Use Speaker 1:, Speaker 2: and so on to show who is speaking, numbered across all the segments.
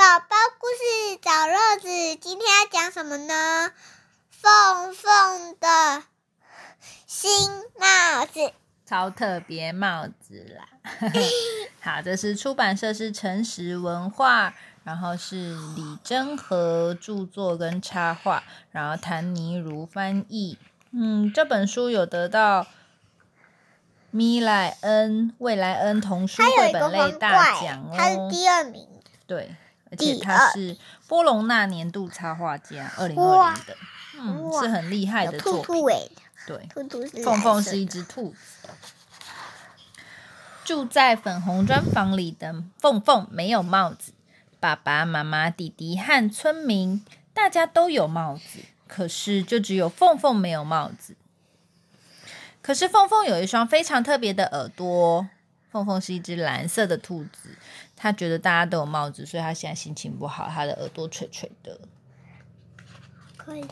Speaker 1: 宝宝故事找乐子，今天要讲什么呢？凤凤的新帽子，
Speaker 2: 超特别帽子啦！好，这是出版社是诚实文化，然后是李真和著作跟插画，然后谭妮如翻译。嗯，这本书有得到米莱恩未来恩童书绘本类大奖哦，
Speaker 1: 他是第二名。
Speaker 2: 对，而且他是波隆纳年度插画家，二零二零的，嗯，是很厉害的作品。对，
Speaker 1: 兔兔是
Speaker 2: 凤凤是一只兔子。住在粉红砖房里的凤凤没有帽子，爸爸妈妈、弟弟和村民大家都有帽子，可是就只有凤凤没有帽子。可是凤凤有一双非常特别的耳朵。凤凤是一只蓝色的兔子，它觉得大家都有帽子，所以它现在心情不好，它的耳朵垂垂的。
Speaker 1: 可以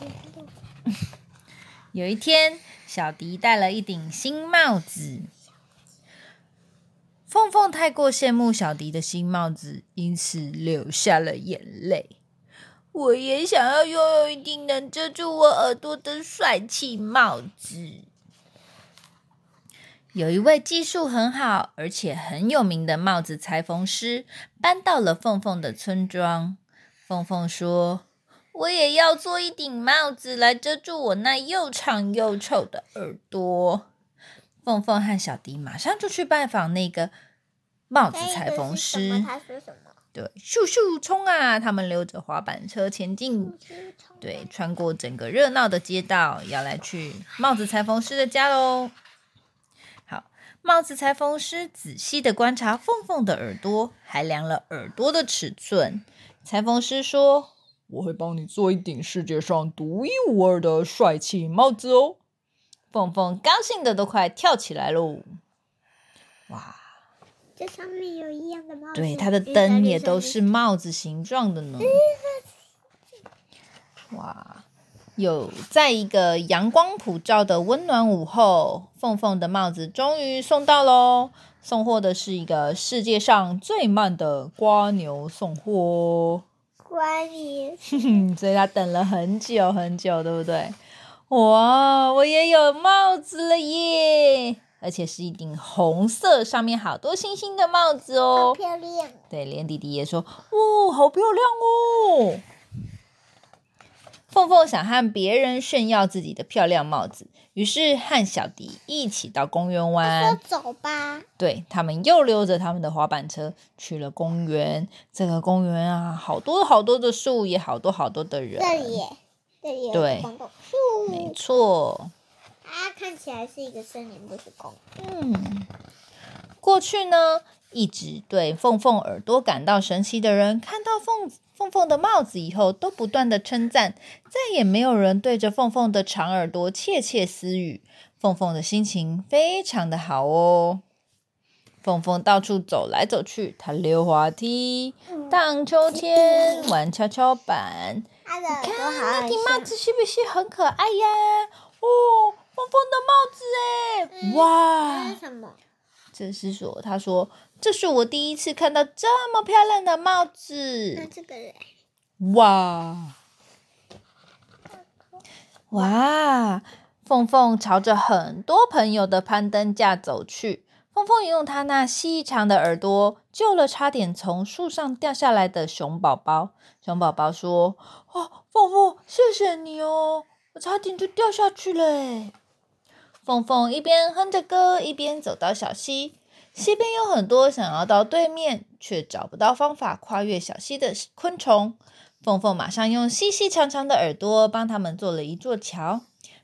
Speaker 2: 有一天，小迪戴了一顶新帽子，凤凤太过羡慕小迪的新帽子，因此流下了眼泪。我也想要拥有一顶能遮住我耳朵的帅气帽子。有一位技术很好而且很有名的帽子裁缝师搬到了凤凤的村庄。凤凤说：“我也要做一顶帽子来遮住我那又长又丑的耳朵。”凤凤和小迪马上就去拜访那个帽子裁缝师。
Speaker 1: 他说什么？
Speaker 2: 对，咻咻冲啊！他们溜着滑板车前进，对，穿过整个热闹的街道，要来去帽子裁缝师的家喽。帽子裁缝师仔细的观察凤凤的耳朵，还量了耳朵的尺寸。裁缝师说：“我会帮你做一顶世界上独一无二的帅气帽子哦。”凤凤高兴的都快跳起来喽！哇，
Speaker 1: 这上面有一样的帽子，
Speaker 2: 对，它的灯也都是帽子形状的呢。哇！有在一个阳光普照的温暖午后，凤凤的帽子终于送到喽。送货的是一个世界上最慢的瓜牛送货。
Speaker 1: 瓜牛，
Speaker 2: 所以他等了很久很久，对不对？哇，我也有帽子了耶！而且是一顶红色，上面好多星星的帽子
Speaker 1: 哦，好漂亮。
Speaker 2: 对，连弟弟也说：“哇，好漂亮哦。”凤凤想和别人炫耀自己的漂亮帽子，于是和小迪一起到公园玩。
Speaker 1: 走吧。
Speaker 2: 对他们又溜着他们的滑板车去了公园。这个公园啊，好多好多的树，也好多好多的人。
Speaker 1: 这里，这里
Speaker 2: 对，
Speaker 1: 树，
Speaker 2: 没错。
Speaker 1: 它看起来是一个森林，不是公
Speaker 2: 园。嗯，过去呢，一直对凤凤耳朵感到神奇的人，看到凤。凤凤的帽子以后都不断的称赞，再也没有人对着凤凤的长耳朵窃窃私语。凤凤的心情非常的好哦。凤凤到处走来走去，她溜滑梯、荡秋千、玩跷跷板。
Speaker 1: 你
Speaker 2: 看那顶帽子是不是很可爱呀？哦，凤凤的帽子哎，哇！
Speaker 1: 这是什么？
Speaker 2: 这是说，他说。这是我第一次看到这么漂亮的帽子。
Speaker 1: 那这个人，
Speaker 2: 哇哇！凤凤朝着很多朋友的攀登架走去。凤凤用它那细长的耳朵救了差点从树上掉下来的熊宝宝。熊宝宝说：“哦，凤凤，谢谢你哦，我差点就掉下去了。”凤凤一边哼着歌，一边走到小溪。溪边有很多想要到对面却找不到方法跨越小溪的昆虫。凤凤马上用细细长长的耳朵帮他们做了一座桥。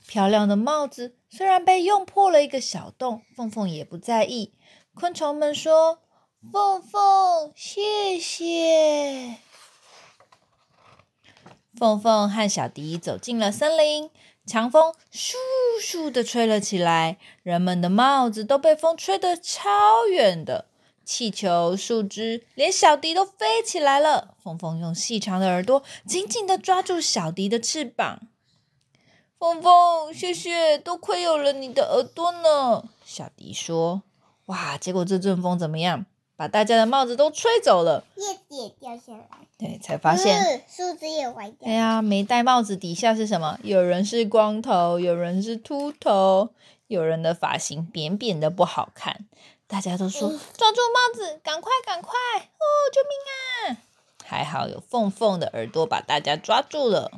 Speaker 2: 漂亮的帽子虽然被用破了一个小洞，凤凤也不在意。昆虫们说：“凤凤，谢谢。”凤凤和小迪走进了森林。强风咻咻的吹了起来，人们的帽子都被风吹得超远的。气球、树枝，连小迪都飞起来了。风风用细长的耳朵紧紧的抓住小迪的翅膀。风风，谢谢，多亏有了你的耳朵呢。小迪说：“哇，结果这阵风怎么样？把大家的帽子都吹走了。
Speaker 1: 叶子也掉下来，
Speaker 2: 对，才发现，
Speaker 1: 嗯树枝也歪掉
Speaker 2: 哎。呀，没戴帽子底下是什么？有人是光头，有人是秃头，有人的发型扁扁的不好看。大家都说
Speaker 1: 嗯
Speaker 2: 抓住帽子，赶快赶快！哦，救命啊！还好有凤凤的耳朵把大家抓住了。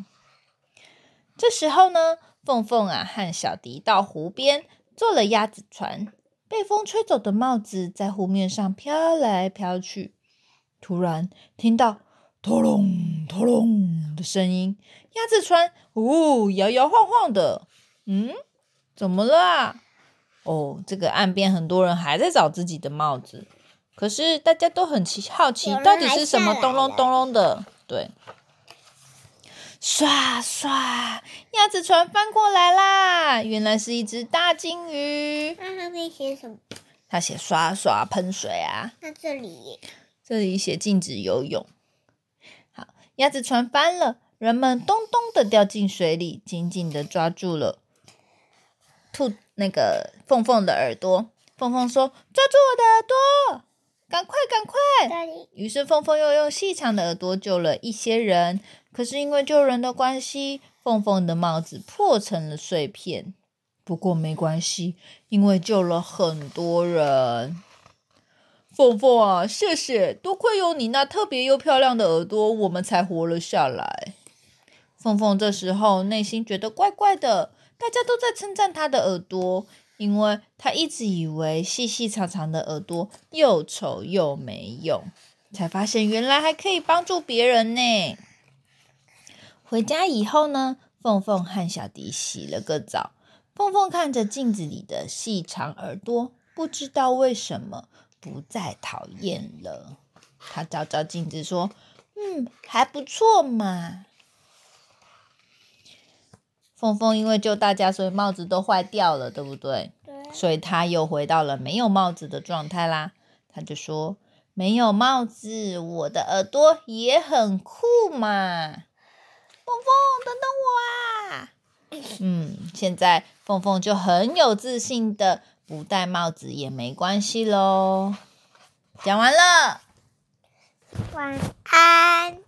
Speaker 2: 这时候呢，凤凤啊和小迪到湖边坐了鸭子船，被风吹走的帽子在湖面上飘来飘去。突然听到“咚隆咚隆”的声音，鸭子船呜摇摇晃晃的。嗯，怎么了啊？哦，这个岸边很多人还在找自己的帽子，可是大家都很奇好奇到底是什么咚隆咚隆的？对，唰唰，鸭子船翻过来啦！原来是一只大金鱼，
Speaker 1: 那上面写什么？
Speaker 2: 它写刷刷喷水啊。
Speaker 1: 那这里
Speaker 2: 这里写禁止游泳。好，鸭子船翻了，人们咚咚的掉进水里，紧紧的抓住了兔那个凤凤的耳朵。凤凤说：“抓住我的耳朵，赶快赶快！”于是凤凤又用细长的耳朵救了一些人。可是因为救人的关系，凤凤的帽子破成了碎片。不过没关系，因为救了很多人。凤凤啊，谢谢，多亏有你那特别又漂亮的耳朵，我们才活了下来。凤凤这时候内心觉得怪怪的，大家都在称赞她的耳朵，因为他一直以为细细长长的耳朵又丑又没用，才发现原来还可以帮助别人呢。回家以后呢，凤凤和小迪洗了个澡。凤凤看着镜子里的细长耳朵，不知道为什么不再讨厌了。她照照镜子说：“嗯，还不错嘛。”凤凤因为救大家，所以帽子都坏掉了，对不对？
Speaker 1: 对，
Speaker 2: 所以他又回到了没有帽子的状态啦。他就说：“没有帽子，我的耳朵也很酷嘛。”凤凤，等等我啊！嗯，现在凤凤就很有自信的，不戴帽子也没关系喽。讲完了。
Speaker 1: 晚安。